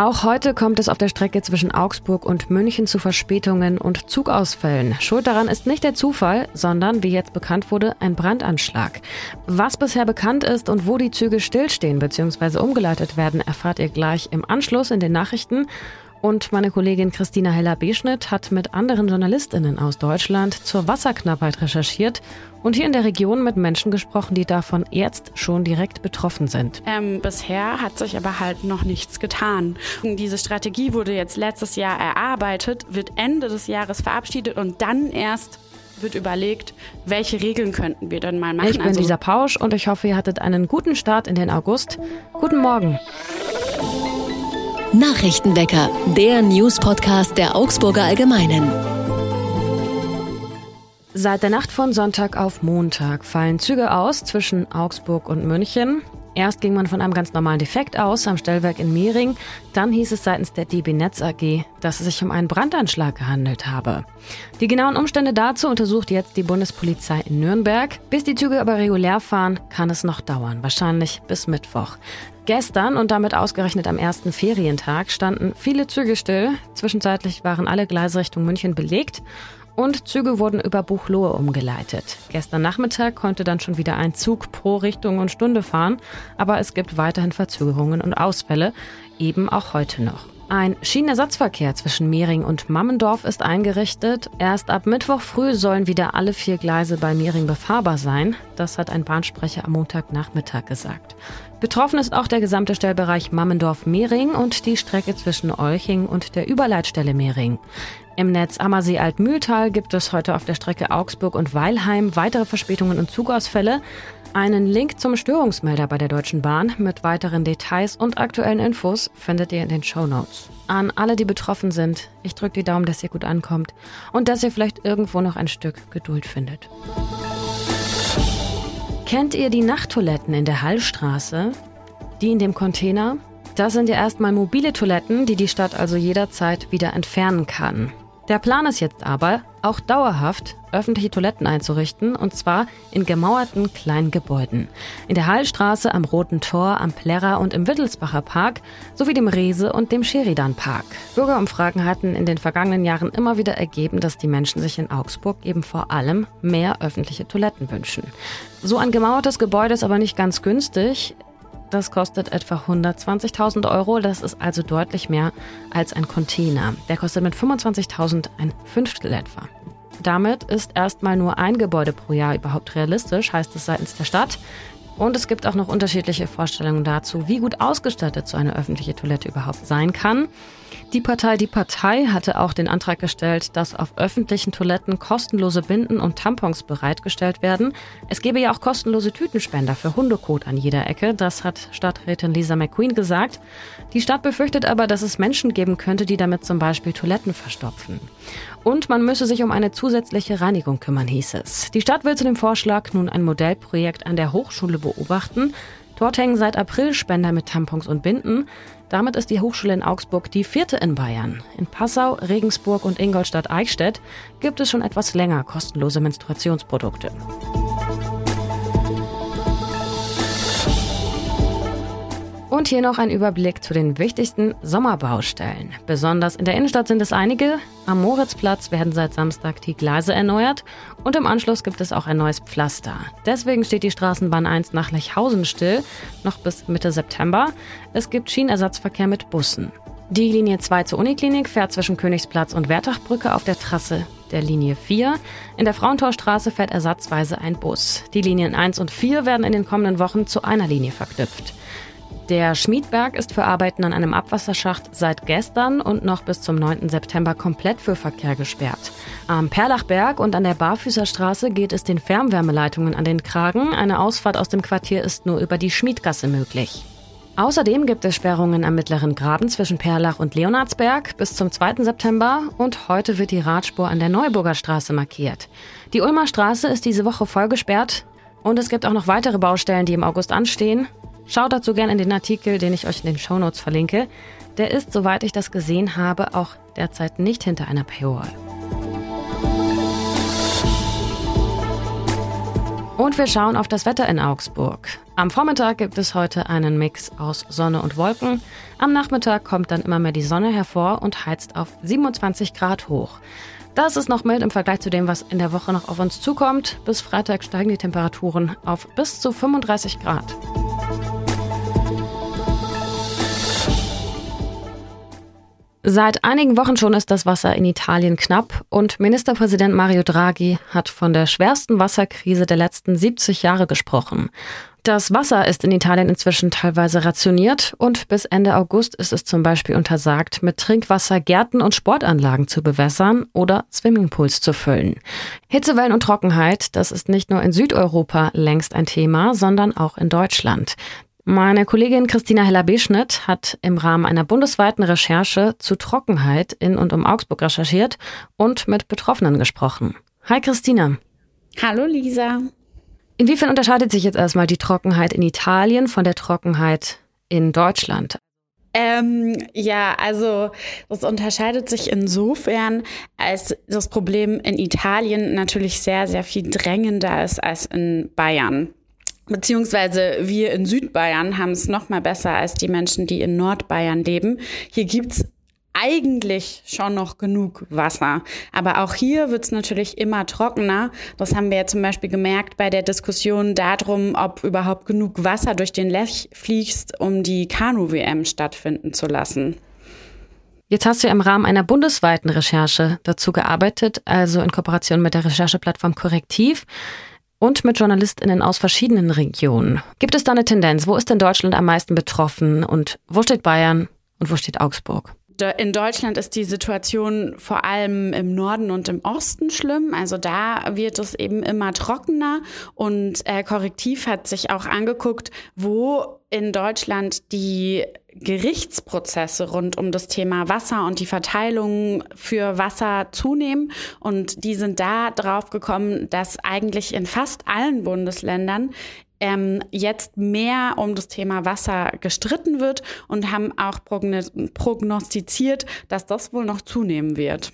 Auch heute kommt es auf der Strecke zwischen Augsburg und München zu Verspätungen und Zugausfällen. Schuld daran ist nicht der Zufall, sondern, wie jetzt bekannt wurde, ein Brandanschlag. Was bisher bekannt ist und wo die Züge stillstehen bzw. umgeleitet werden, erfahrt ihr gleich im Anschluss in den Nachrichten. Und meine Kollegin Christina Heller-Beschnitt hat mit anderen JournalistInnen aus Deutschland zur Wasserknappheit recherchiert und hier in der Region mit Menschen gesprochen, die davon jetzt schon direkt betroffen sind. Ähm, bisher hat sich aber halt noch nichts getan. Diese Strategie wurde jetzt letztes Jahr erarbeitet, wird Ende des Jahres verabschiedet und dann erst wird überlegt, welche Regeln könnten wir dann mal machen. Ich bin also Lisa Pausch und ich hoffe, ihr hattet einen guten Start in den August. Guten Morgen. Nachrichtenwecker, der News-Podcast der Augsburger Allgemeinen. Seit der Nacht von Sonntag auf Montag fallen Züge aus zwischen Augsburg und München. Erst ging man von einem ganz normalen Defekt aus am Stellwerk in Mehring. Dann hieß es seitens der DB Netz AG, dass es sich um einen Brandanschlag gehandelt habe. Die genauen Umstände dazu untersucht jetzt die Bundespolizei in Nürnberg. Bis die Züge aber regulär fahren, kann es noch dauern. Wahrscheinlich bis Mittwoch. Gestern und damit ausgerechnet am ersten Ferientag standen viele Züge still. Zwischenzeitlich waren alle Gleise Richtung München belegt und Züge wurden über Buchlohe umgeleitet. Gestern Nachmittag konnte dann schon wieder ein Zug pro Richtung und Stunde fahren, aber es gibt weiterhin Verzögerungen und Ausfälle, eben auch heute noch. Ein Schienenersatzverkehr zwischen Mehring und Mammendorf ist eingerichtet. Erst ab Mittwoch früh sollen wieder alle vier Gleise bei Mehring befahrbar sein. Das hat ein Bahnsprecher am Montagnachmittag gesagt. Betroffen ist auch der gesamte Stellbereich Mammendorf-Mehring und die Strecke zwischen Olching und der Überleitstelle Mehring. Im Netz Ammersee-Altmühltal gibt es heute auf der Strecke Augsburg und Weilheim weitere Verspätungen und Zugausfälle. Einen Link zum Störungsmelder bei der Deutschen Bahn mit weiteren Details und aktuellen Infos findet ihr in den Show Notes. An alle, die betroffen sind, ich drücke die Daumen, dass ihr gut ankommt und dass ihr vielleicht irgendwo noch ein Stück Geduld findet. Kennt ihr die Nachttoiletten in der Hallstraße? Die in dem Container? Das sind ja erstmal mobile Toiletten, die die Stadt also jederzeit wieder entfernen kann. Der Plan ist jetzt aber, auch dauerhaft öffentliche Toiletten einzurichten, und zwar in gemauerten kleinen Gebäuden. In der Hallstraße, am Roten Tor, am Plärrer und im Wittelsbacher Park sowie dem Rese und dem Sheridan Park. Bürgerumfragen hatten in den vergangenen Jahren immer wieder ergeben, dass die Menschen sich in Augsburg eben vor allem mehr öffentliche Toiletten wünschen. So ein gemauertes Gebäude ist aber nicht ganz günstig. Das kostet etwa 120.000 Euro. Das ist also deutlich mehr als ein Container. Der kostet mit 25.000 ein Fünftel etwa. Damit ist erstmal nur ein Gebäude pro Jahr überhaupt realistisch, heißt es seitens der Stadt. Und es gibt auch noch unterschiedliche Vorstellungen dazu, wie gut ausgestattet so eine öffentliche Toilette überhaupt sein kann. Die Partei Die Partei hatte auch den Antrag gestellt, dass auf öffentlichen Toiletten kostenlose Binden und Tampons bereitgestellt werden. Es gebe ja auch kostenlose Tütenspender für Hundekot an jeder Ecke. Das hat Stadträtin Lisa McQueen gesagt. Die Stadt befürchtet aber, dass es Menschen geben könnte, die damit zum Beispiel Toiletten verstopfen. Und man müsse sich um eine zusätzliche Reinigung kümmern, hieß es. Die Stadt will zu dem Vorschlag nun ein Modellprojekt an der Hochschule beobachten. Dort hängen seit April Spender mit Tampons und Binden. Damit ist die Hochschule in Augsburg die vierte in Bayern. In Passau, Regensburg und Ingolstadt-Eichstätt gibt es schon etwas länger kostenlose Menstruationsprodukte. Und hier noch ein Überblick zu den wichtigsten Sommerbaustellen. Besonders in der Innenstadt sind es einige. Am Moritzplatz werden seit Samstag die Gleise erneuert und im Anschluss gibt es auch ein neues Pflaster. Deswegen steht die Straßenbahn 1 nach Lechhausen still, noch bis Mitte September. Es gibt Schienenersatzverkehr mit Bussen. Die Linie 2 zur Uniklinik fährt zwischen Königsplatz und Wertachbrücke auf der Trasse der Linie 4. In der Frauentorstraße fährt ersatzweise ein Bus. Die Linien 1 und 4 werden in den kommenden Wochen zu einer Linie verknüpft. Der Schmiedberg ist für Arbeiten an einem Abwasserschacht seit gestern und noch bis zum 9. September komplett für Verkehr gesperrt. Am Perlachberg und an der Barfüßerstraße geht es den Fernwärmeleitungen an den Kragen. Eine Ausfahrt aus dem Quartier ist nur über die Schmiedgasse möglich. Außerdem gibt es Sperrungen am mittleren Graben zwischen Perlach und Leonardsberg bis zum 2. September und heute wird die Radspur an der Neuburger Straße markiert. Die Ulmer Straße ist diese Woche voll gesperrt und es gibt auch noch weitere Baustellen, die im August anstehen. Schaut dazu gerne in den Artikel, den ich euch in den Shownotes verlinke. Der ist, soweit ich das gesehen habe, auch derzeit nicht hinter einer Paywall. Und wir schauen auf das Wetter in Augsburg. Am Vormittag gibt es heute einen Mix aus Sonne und Wolken. Am Nachmittag kommt dann immer mehr die Sonne hervor und heizt auf 27 Grad hoch. Das ist noch mild im Vergleich zu dem, was in der Woche noch auf uns zukommt. Bis Freitag steigen die Temperaturen auf bis zu 35 Grad. Seit einigen Wochen schon ist das Wasser in Italien knapp und Ministerpräsident Mario Draghi hat von der schwersten Wasserkrise der letzten 70 Jahre gesprochen. Das Wasser ist in Italien inzwischen teilweise rationiert und bis Ende August ist es zum Beispiel untersagt, mit Trinkwasser Gärten und Sportanlagen zu bewässern oder Swimmingpools zu füllen. Hitzewellen und Trockenheit, das ist nicht nur in Südeuropa längst ein Thema, sondern auch in Deutschland. Meine Kollegin Christina Heller-Beschnitt hat im Rahmen einer bundesweiten Recherche zu Trockenheit in und um Augsburg recherchiert und mit Betroffenen gesprochen. Hi Christina. Hallo Lisa. Inwiefern unterscheidet sich jetzt erstmal die Trockenheit in Italien von der Trockenheit in Deutschland? Ähm, ja, also das unterscheidet sich insofern, als das Problem in Italien natürlich sehr, sehr viel drängender ist als in Bayern. Beziehungsweise wir in Südbayern haben es noch mal besser als die Menschen, die in Nordbayern leben. Hier gibt's eigentlich schon noch genug Wasser. Aber auch hier wird es natürlich immer trockener. Das haben wir ja zum Beispiel gemerkt bei der Diskussion darum, ob überhaupt genug Wasser durch den Lech fließt, um die Kanu-WM stattfinden zu lassen. Jetzt hast du im Rahmen einer bundesweiten Recherche dazu gearbeitet, also in Kooperation mit der Rechercheplattform Korrektiv und mit JournalistInnen aus verschiedenen Regionen. Gibt es da eine Tendenz? Wo ist denn Deutschland am meisten betroffen und wo steht Bayern und wo steht Augsburg? In Deutschland ist die Situation vor allem im Norden und im Osten schlimm. Also da wird es eben immer trockener. Und äh, Korrektiv hat sich auch angeguckt, wo in Deutschland die Gerichtsprozesse rund um das Thema Wasser und die Verteilung für Wasser zunehmen. Und die sind da drauf gekommen, dass eigentlich in fast allen Bundesländern ähm, jetzt mehr um das Thema Wasser gestritten wird und haben auch prognostiziert, dass das wohl noch zunehmen wird.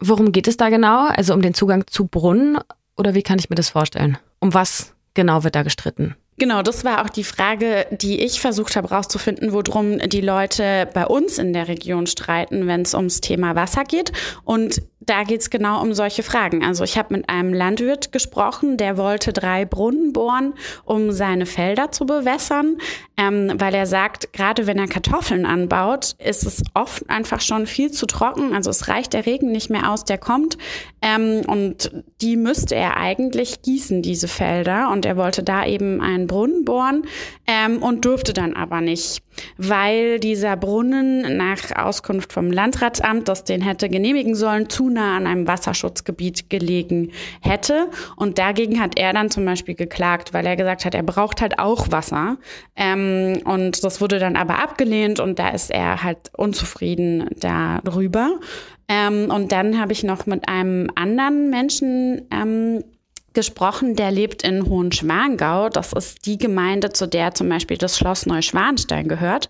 Worum geht es da genau? Also um den Zugang zu Brunnen oder wie kann ich mir das vorstellen? Um was genau wird da gestritten? Genau, das war auch die Frage, die ich versucht habe herauszufinden, worum die Leute bei uns in der Region streiten, wenn es ums Thema Wasser geht. Und da geht es genau um solche Fragen. Also ich habe mit einem Landwirt gesprochen, der wollte drei Brunnen bohren, um seine Felder zu bewässern, ähm, weil er sagt, gerade wenn er Kartoffeln anbaut, ist es oft einfach schon viel zu trocken. Also es reicht der Regen nicht mehr aus, der kommt. Ähm, und die müsste er eigentlich gießen, diese Felder. Und er wollte da eben einen Brunnen bohren ähm, und durfte dann aber nicht, weil dieser Brunnen nach Auskunft vom Landratsamt, das den hätte genehmigen sollen, zu nah an einem Wasserschutzgebiet gelegen hätte. Und dagegen hat er dann zum Beispiel geklagt, weil er gesagt hat, er braucht halt auch Wasser. Ähm, und das wurde dann aber abgelehnt und da ist er halt unzufrieden darüber. Ähm, und dann habe ich noch mit einem anderen Menschen ähm, gesprochen, der lebt in Hohenschwangau. Das ist die Gemeinde, zu der zum Beispiel das Schloss Neuschwanstein gehört.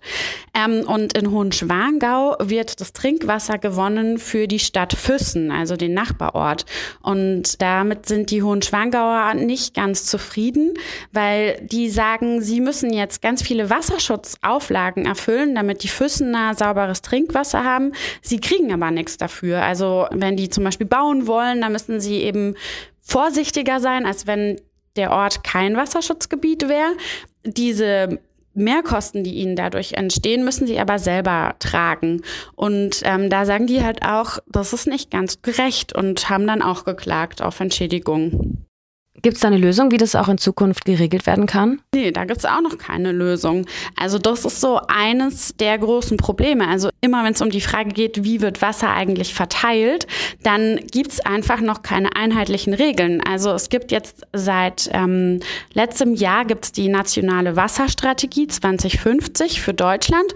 Ähm, und in Hohenschwangau wird das Trinkwasser gewonnen für die Stadt Füssen, also den Nachbarort. Und damit sind die Hohenschwangauer nicht ganz zufrieden, weil die sagen, sie müssen jetzt ganz viele Wasserschutzauflagen erfüllen, damit die Füssener sauberes Trinkwasser haben. Sie kriegen aber nichts dafür. Also wenn die zum Beispiel bauen wollen, dann müssen sie eben vorsichtiger sein, als wenn der Ort kein Wasserschutzgebiet wäre. Diese Mehrkosten, die ihnen dadurch entstehen, müssen sie aber selber tragen. Und ähm, da sagen die halt auch, das ist nicht ganz gerecht und haben dann auch geklagt auf Entschädigung. Gibt es da eine Lösung, wie das auch in Zukunft geregelt werden kann? Nee, da gibt es auch noch keine Lösung. Also das ist so eines der großen Probleme. Also immer wenn es um die Frage geht, wie wird Wasser eigentlich verteilt, dann gibt es einfach noch keine einheitlichen Regeln. Also es gibt jetzt seit ähm, letztem Jahr gibt's die nationale Wasserstrategie 2050 für Deutschland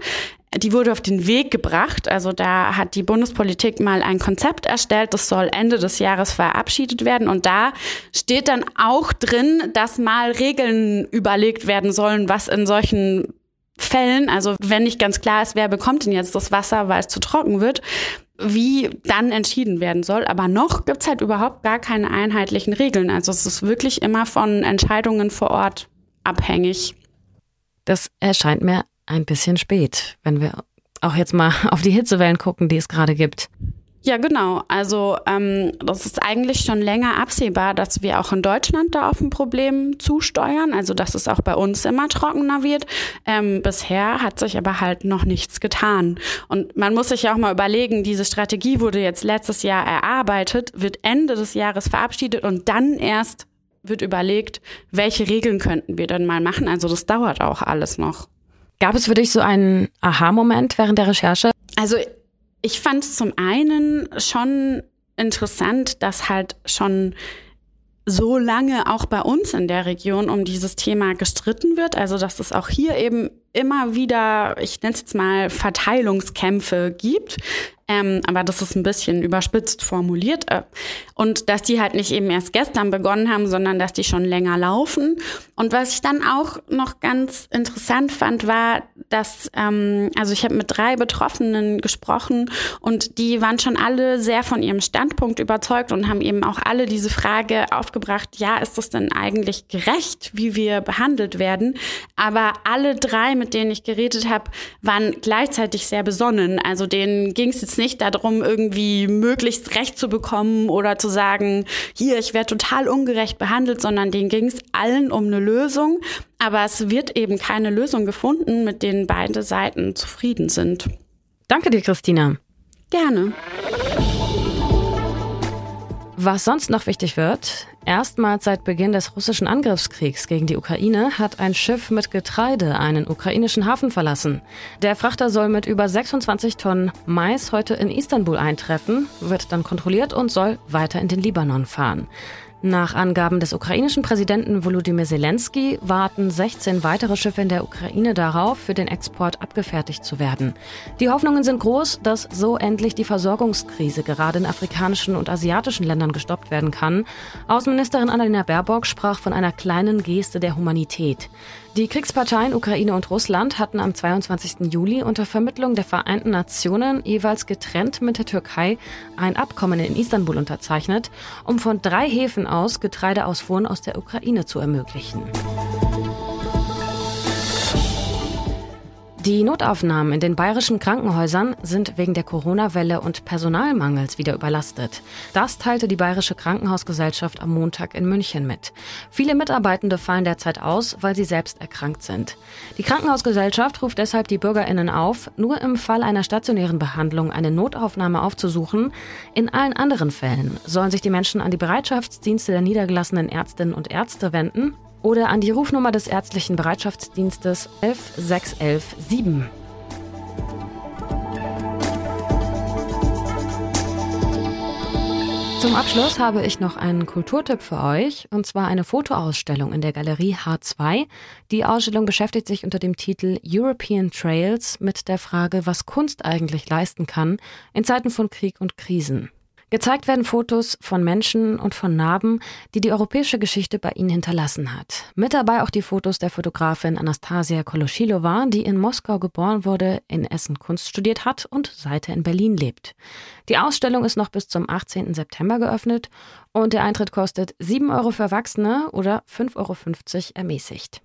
die wurde auf den Weg gebracht. Also da hat die Bundespolitik mal ein Konzept erstellt, das soll Ende des Jahres verabschiedet werden. Und da steht dann auch drin, dass mal Regeln überlegt werden sollen, was in solchen Fällen, also wenn nicht ganz klar ist, wer bekommt denn jetzt das Wasser, weil es zu trocken wird, wie dann entschieden werden soll. Aber noch gibt's halt überhaupt gar keine einheitlichen Regeln. Also es ist wirklich immer von Entscheidungen vor Ort abhängig. Das erscheint mir ein bisschen spät, wenn wir auch jetzt mal auf die Hitzewellen gucken, die es gerade gibt. Ja, genau. Also ähm, das ist eigentlich schon länger absehbar, dass wir auch in Deutschland da auf ein Problem zusteuern. Also dass es auch bei uns immer trockener wird. Ähm, bisher hat sich aber halt noch nichts getan. Und man muss sich ja auch mal überlegen, diese Strategie wurde jetzt letztes Jahr erarbeitet, wird Ende des Jahres verabschiedet und dann erst wird überlegt, welche Regeln könnten wir denn mal machen. Also das dauert auch alles noch. Gab es für dich so einen Aha-Moment während der Recherche? Also ich fand es zum einen schon interessant, dass halt schon so lange auch bei uns in der Region um dieses Thema gestritten wird. Also dass es auch hier eben immer wieder, ich nenne es jetzt mal, Verteilungskämpfe gibt. Ähm, aber das ist ein bisschen überspitzt formuliert. Äh, und dass die halt nicht eben erst gestern begonnen haben, sondern dass die schon länger laufen. Und was ich dann auch noch ganz interessant fand, war, dass, ähm, also ich habe mit drei Betroffenen gesprochen und die waren schon alle sehr von ihrem Standpunkt überzeugt und haben eben auch alle diese Frage aufgebracht, ja, ist das denn eigentlich gerecht, wie wir behandelt werden? Aber alle drei, mit denen ich geredet habe, waren gleichzeitig sehr besonnen. Also denen ging es jetzt nicht darum, irgendwie möglichst Recht zu bekommen oder zu sagen, hier, ich werde total ungerecht behandelt, sondern denen ging es allen um eine Lösung. Aber es wird eben keine Lösung gefunden, mit denen beide Seiten zufrieden sind. Danke dir, Christina. Gerne. Was sonst noch wichtig wird, erstmals seit Beginn des russischen Angriffskriegs gegen die Ukraine hat ein Schiff mit Getreide einen ukrainischen Hafen verlassen. Der Frachter soll mit über 26 Tonnen Mais heute in Istanbul eintreffen, wird dann kontrolliert und soll weiter in den Libanon fahren. Nach Angaben des ukrainischen Präsidenten Volodymyr Zelensky warten 16 weitere Schiffe in der Ukraine darauf, für den Export abgefertigt zu werden. Die Hoffnungen sind groß, dass so endlich die Versorgungskrise gerade in afrikanischen und asiatischen Ländern gestoppt werden kann. Außenministerin Annalena Baerbock sprach von einer kleinen Geste der Humanität. Die Kriegsparteien Ukraine und Russland hatten am 22. Juli unter Vermittlung der Vereinten Nationen jeweils getrennt mit der Türkei ein Abkommen in Istanbul unterzeichnet, um von drei Häfen aus Getreideausfuhren aus der Ukraine zu ermöglichen. Die Notaufnahmen in den bayerischen Krankenhäusern sind wegen der Corona-Welle und Personalmangels wieder überlastet. Das teilte die Bayerische Krankenhausgesellschaft am Montag in München mit. Viele Mitarbeitende fallen derzeit aus, weil sie selbst erkrankt sind. Die Krankenhausgesellschaft ruft deshalb die Bürgerinnen auf, nur im Fall einer stationären Behandlung eine Notaufnahme aufzusuchen. In allen anderen Fällen sollen sich die Menschen an die Bereitschaftsdienste der niedergelassenen Ärztinnen und Ärzte wenden oder an die Rufnummer des ärztlichen Bereitschaftsdienstes 11617. Zum Abschluss habe ich noch einen Kulturtipp für euch, und zwar eine Fotoausstellung in der Galerie H2. Die Ausstellung beschäftigt sich unter dem Titel European Trails mit der Frage, was Kunst eigentlich leisten kann in Zeiten von Krieg und Krisen. Gezeigt werden Fotos von Menschen und von Narben, die die europäische Geschichte bei ihnen hinterlassen hat. Mit dabei auch die Fotos der Fotografin Anastasia Koloschilova, die in Moskau geboren wurde, in Essen Kunst studiert hat und seither in Berlin lebt. Die Ausstellung ist noch bis zum 18. September geöffnet und der Eintritt kostet 7 Euro für Erwachsene oder 5,50 Euro ermäßigt.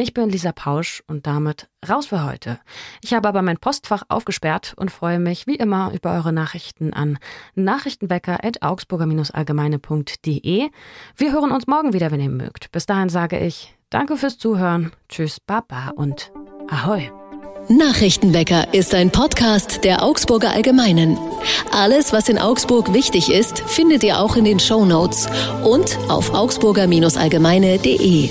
Ich bin Lisa Pausch und damit raus für heute. Ich habe aber mein Postfach aufgesperrt und freue mich wie immer über eure Nachrichten an nachrichtenwecker.augsburger-allgemeine.de. Wir hören uns morgen wieder, wenn ihr mögt. Bis dahin sage ich Danke fürs Zuhören, Tschüss, Baba und Ahoi. Nachrichtenwecker ist ein Podcast der Augsburger Allgemeinen. Alles, was in Augsburg wichtig ist, findet ihr auch in den Show Notes und auf augsburger-allgemeine.de.